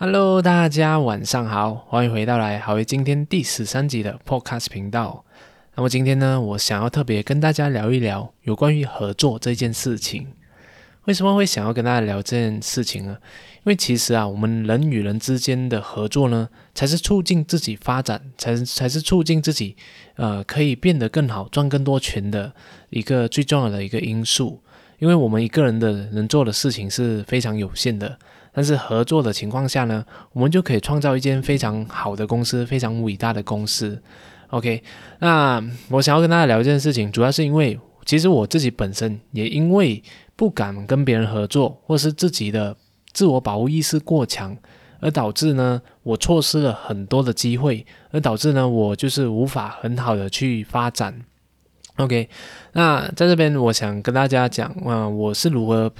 Hello，大家晚上好，欢迎回到来好为今天第十三集的 Podcast 频道。那么今天呢，我想要特别跟大家聊一聊有关于合作这件事情。为什么会想要跟大家聊这件事情呢？因为其实啊，我们人与人之间的合作呢，才是促进自己发展，才才是促进自己呃可以变得更好、赚更多钱的一个最重要的一个因素。因为我们一个人的能做的事情是非常有限的，但是合作的情况下呢，我们就可以创造一间非常好的公司，非常伟大的公司。OK，那我想要跟大家聊一件事情，主要是因为其实我自己本身也因为不敢跟别人合作，或是自己的自我保护意识过强，而导致呢我错失了很多的机会，而导致呢我就是无法很好的去发展。OK，那在这边我想跟大家讲啊，我是如何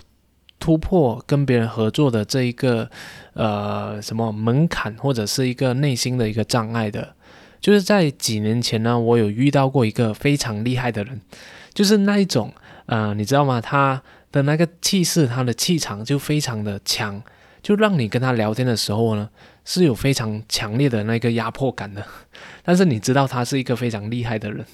突破跟别人合作的这一个呃什么门槛，或者是一个内心的一个障碍的。就是在几年前呢，我有遇到过一个非常厉害的人，就是那一种，呃，你知道吗？他的那个气势，他的气场就非常的强，就让你跟他聊天的时候呢，是有非常强烈的那个压迫感的。但是你知道他是一个非常厉害的人，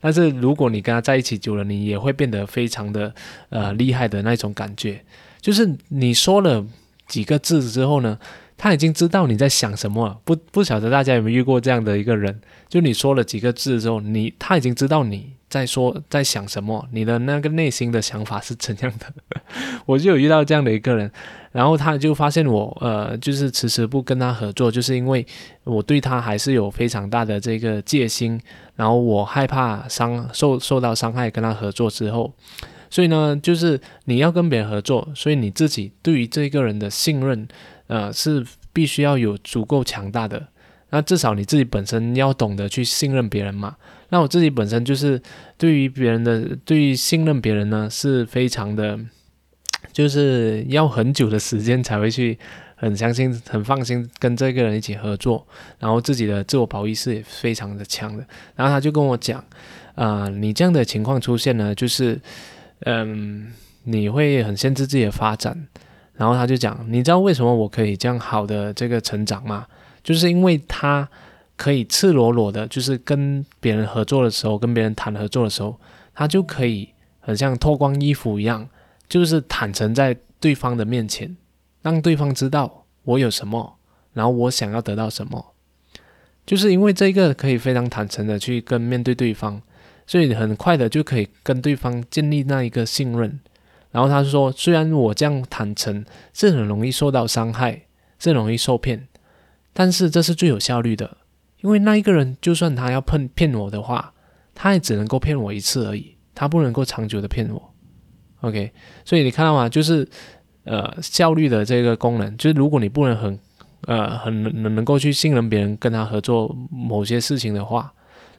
但是如果你跟他在一起久了，你也会变得非常的呃厉害的那种感觉，就是你说了几个字之后呢？他已经知道你在想什么了，不不晓得大家有没有遇过这样的一个人，就你说了几个字之后，你他已经知道你在说在想什么，你的那个内心的想法是怎样的。我就有遇到这样的一个人，然后他就发现我呃就是迟迟不跟他合作，就是因为我对他还是有非常大的这个戒心，然后我害怕伤受受到伤害，跟他合作之后，所以呢，就是你要跟别人合作，所以你自己对于这个人的信任。呃，是必须要有足够强大的，那至少你自己本身要懂得去信任别人嘛。那我自己本身就是对于别人的，对于信任别人呢，是非常的，就是要很久的时间才会去很相信、很放心跟这个人一起合作，然后自己的自我保护意识也非常的强的。然后他就跟我讲，啊，你这样的情况出现呢，就是，嗯，你会很限制自己的发展。然后他就讲，你知道为什么我可以这样好的这个成长吗？就是因为他可以赤裸裸的，就是跟别人合作的时候，跟别人谈合作的时候，他就可以很像脱光衣服一样，就是坦诚在对方的面前，让对方知道我有什么，然后我想要得到什么。就是因为这个可以非常坦诚的去跟面对对方，所以很快的就可以跟对方建立那一个信任。然后他说：“虽然我这样坦诚是很容易受到伤害，是容易受骗，但是这是最有效率的，因为那一个人就算他要骗骗我的话，他也只能够骗我一次而已，他不能够长久的骗我。OK，所以你看到吗？就是呃效率的这个功能，就是如果你不能很呃很能能够去信任别人，跟他合作某些事情的话。”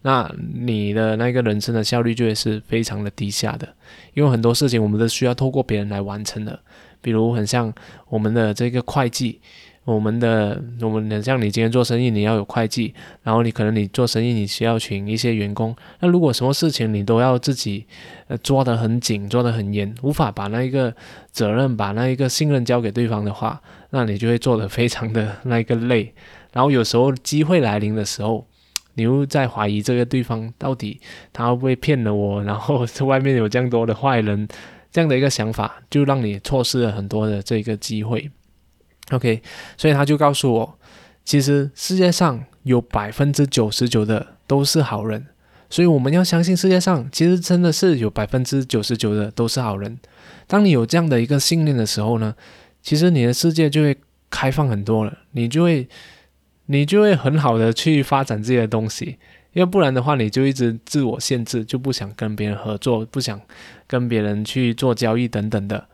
那你的那个人生的效率就会是非常的低下的，因为很多事情我们都需要透过别人来完成的，比如很像我们的这个会计，我们的我们很像你今天做生意，你要有会计，然后你可能你做生意你需要请一些员工，那如果什么事情你都要自己呃抓得很紧，抓得很严，无法把那一个责任把那一个信任交给对方的话，那你就会做得非常的那一个累，然后有时候机会来临的时候。你又在怀疑这个对方到底他会不会骗了我，然后外面有这样多的坏人，这样的一个想法就让你错失了很多的这个机会。OK，所以他就告诉我，其实世界上有百分之九十九的都是好人，所以我们要相信世界上其实真的是有百分之九十九的都是好人。当你有这样的一个信念的时候呢，其实你的世界就会开放很多了，你就会。你就会很好的去发展自己的东西，要不然的话，你就一直自我限制，就不想跟别人合作，不想跟别人去做交易等等的，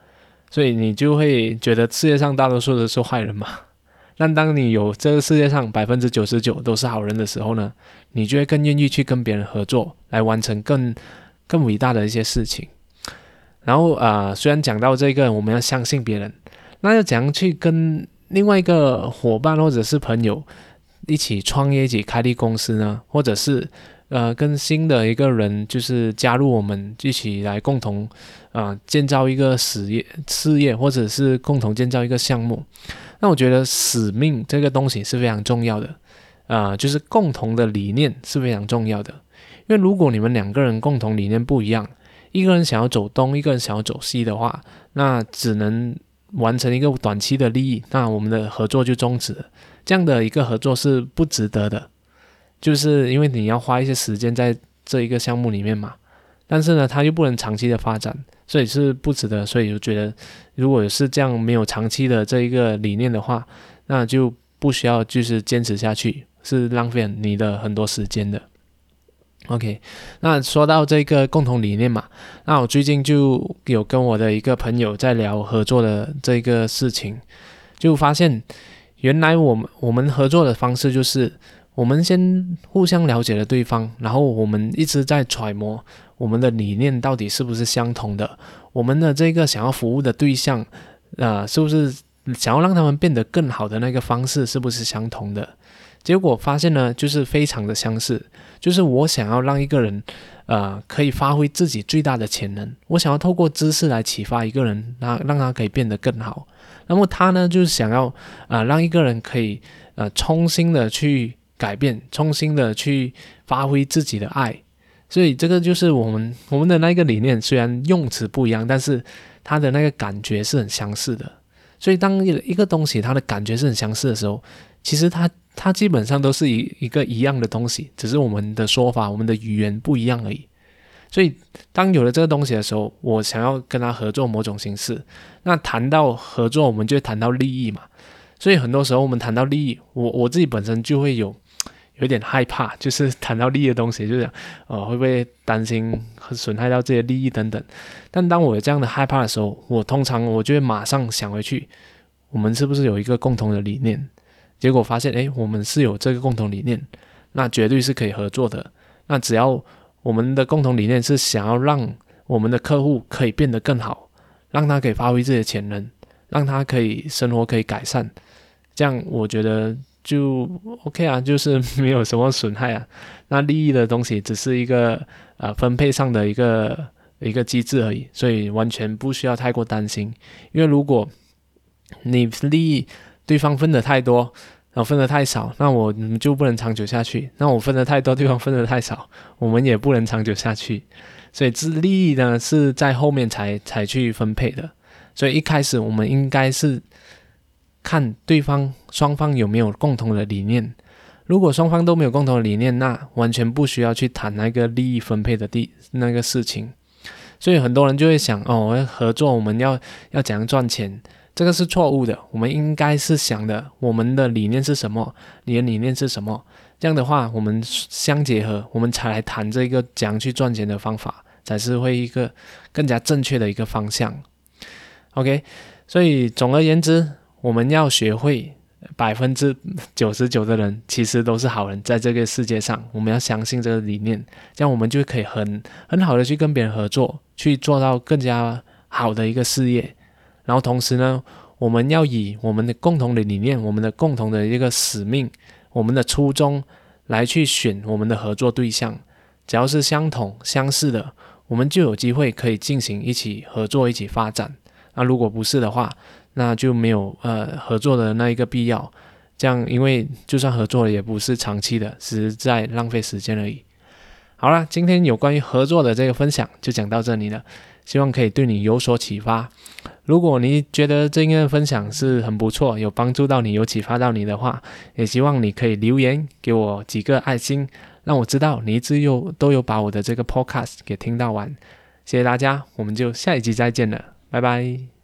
所以你就会觉得世界上大多数都是坏人嘛。但当你有这个世界上百分之九十九都是好人的时候呢，你就会更愿意去跟别人合作，来完成更更伟大的一些事情。然后啊，虽然讲到这个，我们要相信别人，那要怎样去跟？另外一个伙伴或者是朋友一起创业、一起开立公司呢，或者是呃跟新的一个人就是加入我们一起来共同啊建造一个事业事业，或者是共同建造一个项目。那我觉得使命这个东西是非常重要的啊，就是共同的理念是非常重要的。因为如果你们两个人共同理念不一样，一个人想要走东，一个人想要走西的话，那只能完成一个短期的利益，那我们的合作就终止。这样的一个合作是不值得的，就是因为你要花一些时间在这一个项目里面嘛，但是呢，它又不能长期的发展，所以是不值得。所以就觉得，如果是这样没有长期的这一个理念的话，那就不需要就是坚持下去，是浪费你的很多时间的。OK，那说到这个共同理念嘛，那我最近就有跟我的一个朋友在聊合作的这个事情，就发现原来我们我们合作的方式就是我们先互相了解了对方，然后我们一直在揣摩我们的理念到底是不是相同的，我们的这个想要服务的对象，呃，是不是想要让他们变得更好的那个方式是不是相同的？结果发现呢，就是非常的相似。就是我想要让一个人，呃，可以发挥自己最大的潜能。我想要透过知识来启发一个人，让让他可以变得更好。那么他呢，就是想要啊，让一个人可以呃，重新的去改变，重新的去发挥自己的爱。所以这个就是我们我们的那个理念，虽然用词不一样，但是它的那个感觉是很相似的。所以当一个东西它的感觉是很相似的时候，其实它。它基本上都是一一个一样的东西，只是我们的说法、我们的语言不一样而已。所以，当有了这个东西的时候，我想要跟他合作某种形式，那谈到合作，我们就谈到利益嘛。所以很多时候我们谈到利益，我我自己本身就会有有点害怕，就是谈到利益的东西，就是呃会不会担心损害到这些利益等等。但当我有这样的害怕的时候，我通常我就会马上想回去，我们是不是有一个共同的理念？结果发现，哎，我们是有这个共同理念，那绝对是可以合作的。那只要我们的共同理念是想要让我们的客户可以变得更好，让他可以发挥自己的潜能，让他可以生活可以改善，这样我觉得就 OK 啊，就是没有什么损害啊。那利益的东西只是一个呃分配上的一个一个机制而已，所以完全不需要太过担心。因为如果你利益，对方分的太多，然后分的太少，那我们就不能长久下去。那我分的太多，对方分的太少，我们也不能长久下去。所以，这利益呢是在后面才才去分配的。所以一开始我们应该是看对方双方有没有共同的理念。如果双方都没有共同的理念，那完全不需要去谈那个利益分配的地那个事情。所以很多人就会想，哦，合作我们要要怎样赚钱？这个是错误的，我们应该是想的，我们的理念是什么？你的理念是什么？这样的话，我们相结合，我们才来谈这个怎样去赚钱的方法，才是会一个更加正确的一个方向。OK，所以总而言之，我们要学会百分之九十九的人其实都是好人，在这个世界上，我们要相信这个理念，这样我们就可以很很好的去跟别人合作，去做到更加好的一个事业。然后同时呢，我们要以我们的共同的理念、我们的共同的一个使命、我们的初衷来去选我们的合作对象。只要是相同相似的，我们就有机会可以进行一起合作、一起发展。那如果不是的话，那就没有呃合作的那一个必要。这样，因为就算合作了，也不是长期的，只是在浪费时间而已。好了，今天有关于合作的这个分享就讲到这里了。希望可以对你有所启发。如果你觉得这个分享是很不错，有帮助到你，有启发到你的话，也希望你可以留言给我几个爱心，让我知道你一直有都有把我的这个 podcast 给听到完。谢谢大家，我们就下一集再见了，拜拜。